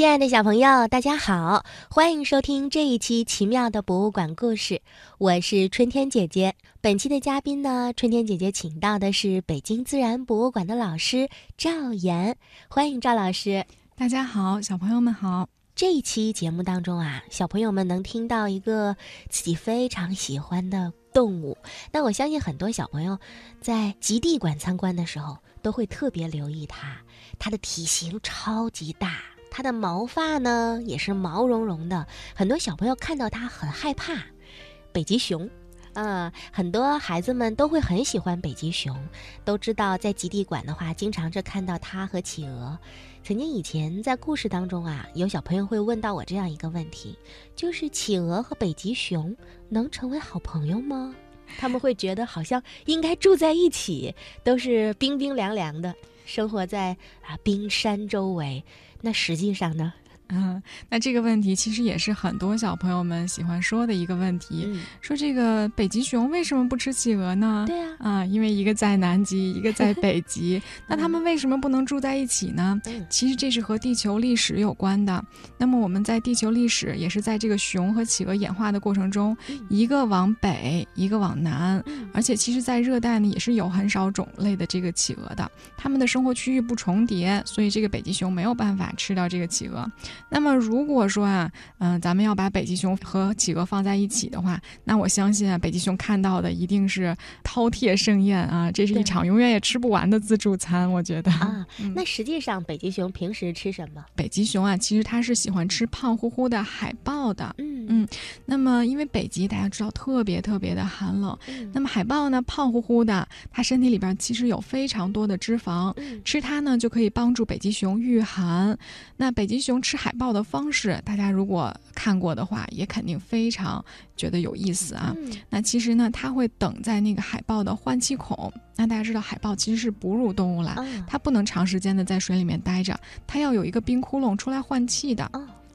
亲爱的小朋友，大家好，欢迎收听这一期奇妙的博物馆故事。我是春天姐姐。本期的嘉宾呢，春天姐姐请到的是北京自然博物馆的老师赵岩，欢迎赵老师。大家好，小朋友们好。这一期节目当中啊，小朋友们能听到一个自己非常喜欢的动物。那我相信很多小朋友在极地馆参观的时候，都会特别留意它，它的体型超级大。它的毛发呢也是毛茸茸的，很多小朋友看到它很害怕。北极熊，啊，很多孩子们都会很喜欢北极熊，都知道在极地馆的话，经常是看到它和企鹅。曾经以前在故事当中啊，有小朋友会问到我这样一个问题，就是企鹅和北极熊能成为好朋友吗？他们会觉得好像应该住在一起，都是冰冰凉凉的，生活在啊冰山周围。那实际上呢？嗯，那这个问题其实也是很多小朋友们喜欢说的一个问题，说这个北极熊为什么不吃企鹅呢？对啊，啊，因为一个在南极，一个在北极，那他们为什么不能住在一起呢？其实这是和地球历史有关的。那么我们在地球历史也是在这个熊和企鹅演化的过程中，一个往北，一个往南，而且其实，在热带呢也是有很少种类的这个企鹅的，它们的生活区域不重叠，所以这个北极熊没有办法吃掉这个企鹅。那么如果说啊，嗯，咱们要把北极熊和企鹅放在一起的话，那我相信啊，北极熊看到的一定是饕餮盛宴啊，这是一场永远也吃不完的自助餐，我觉得啊。那实际上北极熊平时吃什么？北极熊啊，其实它是喜欢吃胖乎乎的海豹的。嗯嗯。那么因为北极大家知道特别特别的寒冷，那么海豹呢胖乎乎的，它身体里边其实有非常多的脂肪，吃它呢就可以帮助北极熊御寒。那北极熊吃海。豹的方式，大家如果看过的话，也肯定非常觉得有意思啊。那其实呢，它会等在那个海豹的换气孔。那大家知道，海豹其实是哺乳动物啦，它不能长时间的在水里面待着，它要有一个冰窟窿出来换气的。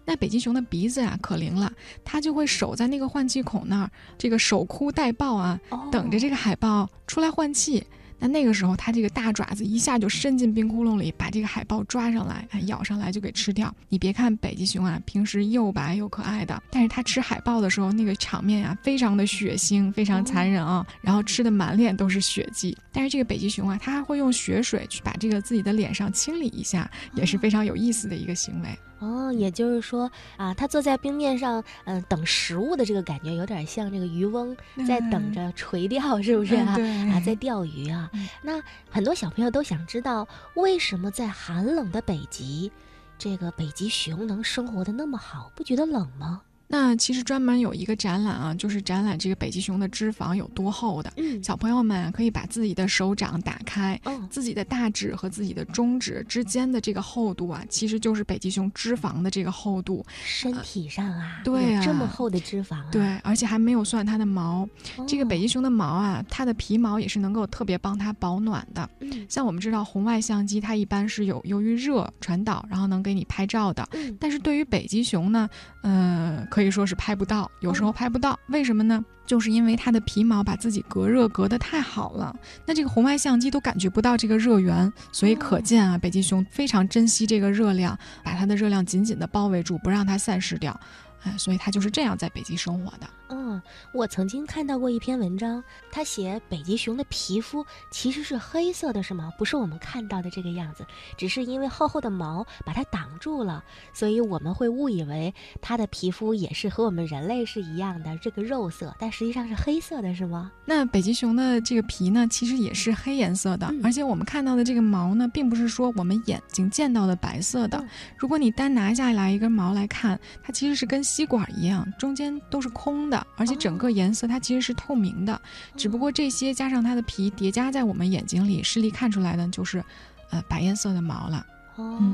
那北极熊的鼻子啊可灵了，它就会守在那个换气孔那儿，这个守株待豹啊，等着这个海豹出来换气。那那个时候，它这个大爪子一下就伸进冰窟窿里，把这个海豹抓上来，咬上来就给吃掉。你别看北极熊啊，平时又白又可爱的，但是它吃海豹的时候，那个场面啊，非常的血腥，非常残忍啊，然后吃的满脸都是血迹。但是这个北极熊啊，它还会用血水去把这个自己的脸上清理一下，也是非常有意思的一个行为。哦，也就是说啊，他坐在冰面上，嗯，等食物的这个感觉，有点像这个渔翁在等着垂钓，是不是啊？啊，在钓鱼啊。那很多小朋友都想知道，为什么在寒冷的北极，这个北极熊能生活的那么好？不觉得冷吗？那其实专门有一个展览啊，就是展览这个北极熊的脂肪有多厚的。嗯，小朋友们可以把自己的手掌打开，自己的大指和自己的中指之间的这个厚度啊，其实就是北极熊脂肪的这个厚度。身体上啊，对啊，这么厚的脂肪。对，而且还没有算它的毛。这个北极熊的毛啊，它的皮毛也是能够特别帮它保暖的。嗯，像我们知道红外相机，它一般是有由于热传导，然后能给你拍照的。嗯，但是对于北极熊呢，嗯。可以说是拍不到，有时候拍不到，为什么呢？就是因为它的皮毛把自己隔热隔得太好了，那这个红外相机都感觉不到这个热源，所以可见啊，北极熊非常珍惜这个热量，把它的热量紧紧地包围住，不让它散失掉。哎，所以它就是这样在北极生活的。嗯，我曾经看到过一篇文章，他写北极熊的皮肤其实是黑色的，是吗？不是我们看到的这个样子，只是因为厚厚的毛把它挡住了，所以我们会误以为它的皮肤也是和我们人类是一样的这个肉色，但实际上是黑色的，是吗？那北极熊的这个皮呢，其实也是黑颜色的，而且我们看到的这个毛呢，并不是说我们眼睛见到的白色的。如果你单拿下来一根毛来看，它其实是跟吸管一样，中间都是空的，而且整个颜色它其实是透明的，只不过这些加上它的皮叠加在我们眼睛里，视力看出来的就是，呃，白颜色的毛了。哦。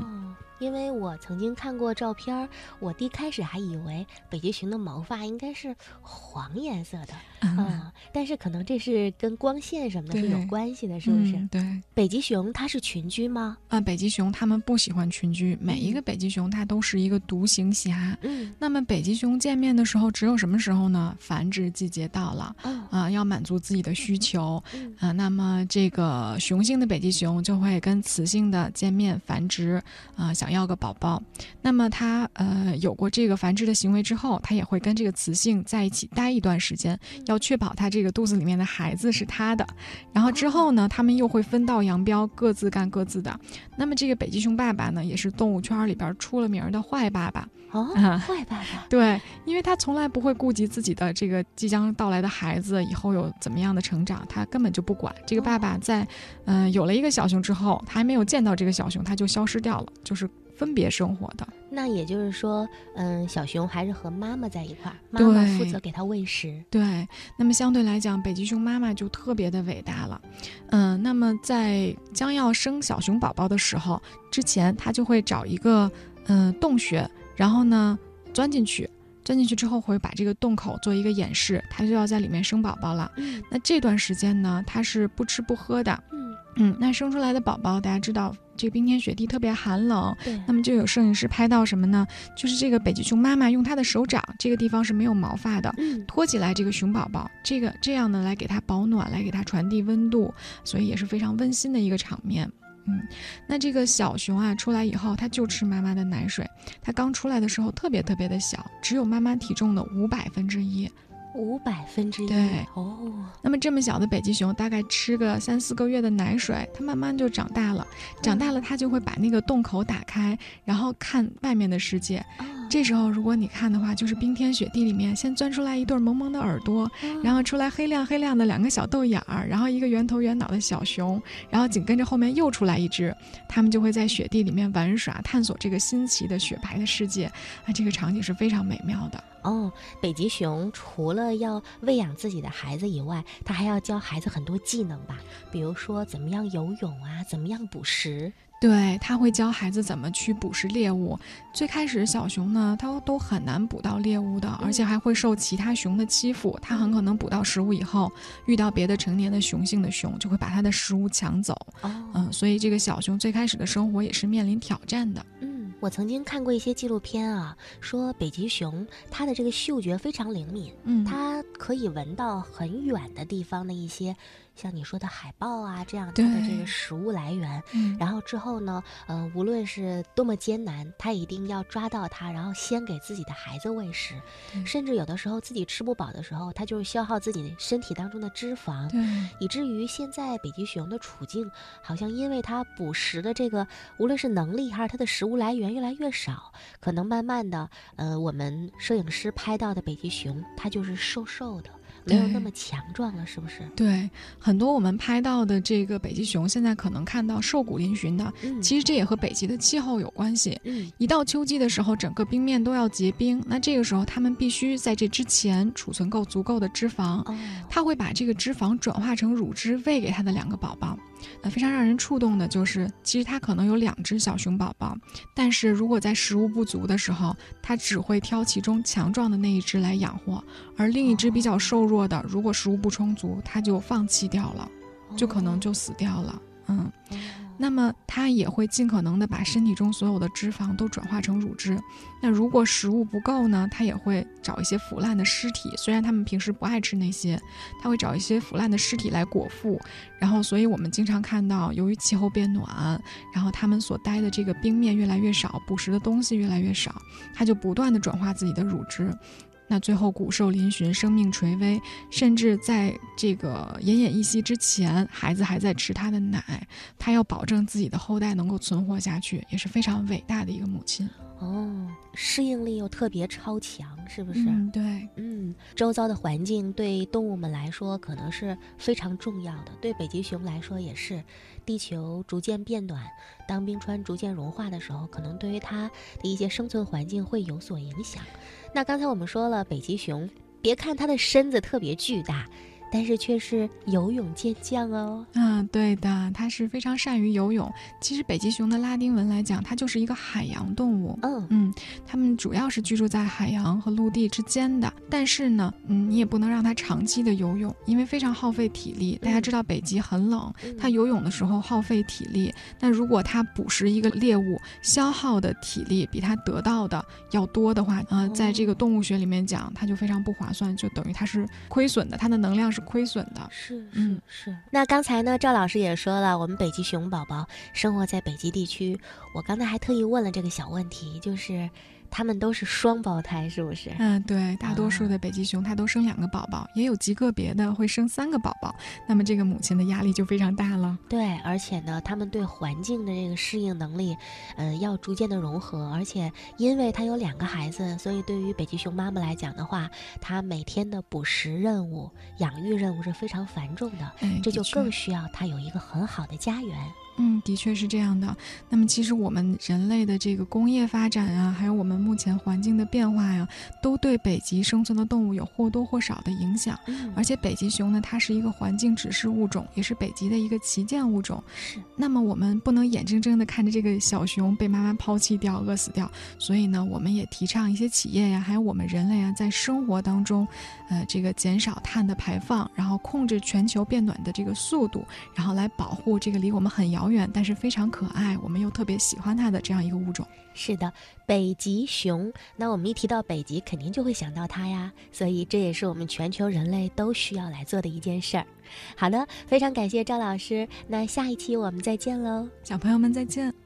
因为我曾经看过照片，我第一开始还以为北极熊的毛发应该是黄颜色的，啊，但是可能这是跟光线什么的是有关系的，是不是？对。北极熊它是群居吗？啊，北极熊它们不喜欢群居，每一个北极熊它都是一个独行侠。嗯。那么北极熊见面的时候，只有什么时候呢？繁殖季节到了，啊，要满足自己的需求，啊，那么这个雄性的北极熊就会跟雌性的见面繁殖，啊，想要个宝宝。那么它呃有过这个繁殖的行为之后，它也会跟这个雌性在一起待一段时间，要确保他这个肚子里面的孩子是他的。然后之后呢，他们又会分道扬镳，各自干各自的。那么这个北极熊爸爸呢，也是动物圈里边出了名的坏爸爸。哦，坏爸爸。对，因为他从来不会顾及自己的这个即将到来的孩子以后有怎么样的成长，他根本就不管。这个爸爸在，嗯，有了一个小熊之后，他还没有见到这个小熊，他就消失掉了，就是分别生活的。那也就是说，嗯，小熊还是和妈妈在一块儿，妈妈负责给它喂食。对，那么相对来讲，北极熊妈妈就特别的伟大了。嗯，那么在将要生小熊宝宝的时候，之前它就会找一个嗯洞穴。然后呢，钻进去，钻进去之后会把这个洞口做一个演示，它就要在里面生宝宝了。那这段时间呢，它是不吃不喝的。嗯嗯，那生出来的宝宝，大家知道这个冰天雪地特别寒冷，对。那么就有摄影师拍到什么呢？就是这个北极熊妈妈用它的手掌，这个地方是没有毛发的，托起来这个熊宝宝，这个这样呢来给它保暖，来给它传递温度，所以也是非常温馨的一个场面。嗯，那这个小熊啊，出来以后，它就吃妈妈的奶水。它刚出来的时候特别特别的小，只有妈妈体重的五百分之一。五百分之一。对，哦。那么这么小的北极熊，大概吃个三四个月的奶水，它慢慢就长大了。长大了，它就会把那个洞口打开，然后看外面的世界。这时候，如果你看的话，就是冰天雪地里面，先钻出来一对萌萌的耳朵，然后出来黑亮黑亮的两个小豆眼儿，然后一个圆头圆脑的小熊，然后紧跟着后面又出来一只，它们就会在雪地里面玩耍，探索这个新奇的雪白的世界。啊，这个场景是非常美妙的。哦，北极熊除了要喂养自己的孩子以外，它还要教孩子很多技能吧？比如说怎么样游泳啊，怎么样捕食。对他会教孩子怎么去捕食猎物。最开始小熊呢，它都很难捕到猎物的，而且还会受其他熊的欺负。它很可能捕到食物以后，遇到别的成年的雄性的熊，就会把它的食物抢走。嗯，所以这个小熊最开始的生活也是面临挑战的。嗯，我曾经看过一些纪录片啊，说北极熊它的这个嗅觉非常灵敏，嗯，它可以闻到很远的地方的一些。像你说的海豹啊，这样它的这个食物来源，然后之后呢，呃，无论是多么艰难，它一定要抓到它，然后先给自己的孩子喂食，甚至有的时候自己吃不饱的时候，它就是消耗自己身体当中的脂肪，以至于现在北极熊的处境，好像因为它捕食的这个，无论是能力还是它的食物来源越来越少，可能慢慢的，呃，我们摄影师拍到的北极熊，它就是瘦瘦的。没有那么强壮了，是不是？对，很多我们拍到的这个北极熊，现在可能看到瘦骨嶙峋的，其实这也和北极的气候有关系。嗯，一到秋季的时候，整个冰面都要结冰，那这个时候它们必须在这之前储存够足够的脂肪。哦，它会把这个脂肪转化成乳汁喂给它的两个宝宝。呃，非常让人触动的就是，其实它可能有两只小熊宝宝，但是如果在食物不足的时候，它只会挑其中强壮的那一只来养活，而另一只比较瘦弱的，如果食物不充足，它就放弃掉了，就可能就死掉了。嗯。那么它也会尽可能的把身体中所有的脂肪都转化成乳汁。那如果食物不够呢？它也会找一些腐烂的尸体。虽然它们平时不爱吃那些，它会找一些腐烂的尸体来果腹。然后，所以我们经常看到，由于气候变暖，然后它们所待的这个冰面越来越少，捕食的东西越来越少，它就不断的转化自己的乳汁。那最后骨瘦嶙峋，生命垂危，甚至在这个奄奄一息之前，孩子还在吃他的奶，他要保证自己的后代能够存活下去，也是非常伟大的一个母亲。哦，适应力又特别超强，是不是？嗯，对，嗯，周遭的环境对动物们来说可能是非常重要的，对北极熊来说也是。地球逐渐变暖，当冰川逐渐融化的时候，可能对于它的一些生存环境会有所影响。那刚才我们说了，北极熊，别看它的身子特别巨大。但是却是游泳健将哦。嗯，对的，它是非常善于游泳。其实北极熊的拉丁文来讲，它就是一个海洋动物。嗯嗯，它们主要是居住在海洋和陆地之间的。但是呢，嗯，你也不能让它长期的游泳，因为非常耗费体力。大家知道北极很冷，它游泳的时候耗费体力。那如果它捕食一个猎物，消耗的体力比它得到的要多的话，呃，在这个动物学里面讲，它就非常不划算，就等于它是亏损的，它的能量是亏损的。是，是，是。那刚才呢，赵老师也说了，我们北极熊宝宝生活在北极地区。我刚才还特意问了这个小问题，就是。他们都是双胞胎，是不是？嗯，对，大多数的北极熊它都生两个宝宝，也有极个别的会生三个宝宝。那么这个母亲的压力就非常大了。对，而且呢，他们对环境的这个适应能力，嗯，要逐渐的融合。而且因为它有两个孩子，所以对于北极熊妈妈来讲的话，它每天的捕食任务、养育任务是非常繁重的。这就更需要它有一个很好的家园。嗯，的确是这样的。那么，其实我们人类的这个工业发展啊，还有我们目前环境的变化呀，都对北极生存的动物有或多或少的影响。而且，北极熊呢，它是一个环境指示物种，也是北极的一个旗舰物种。是。那么，我们不能眼睁睁地看着这个小熊被妈妈抛弃掉、饿死掉。所以呢，我们也提倡一些企业呀，还有我们人类啊，在生活当中，呃，这个减少碳的排放，然后控制全球变暖的这个速度，然后来保护这个离我们很遥。遥远，但是非常可爱，我们又特别喜欢它的这样一个物种。是的，北极熊。那我们一提到北极，肯定就会想到它呀。所以这也是我们全球人类都需要来做的一件事儿。好的，非常感谢赵老师。那下一期我们再见喽，小朋友们再见。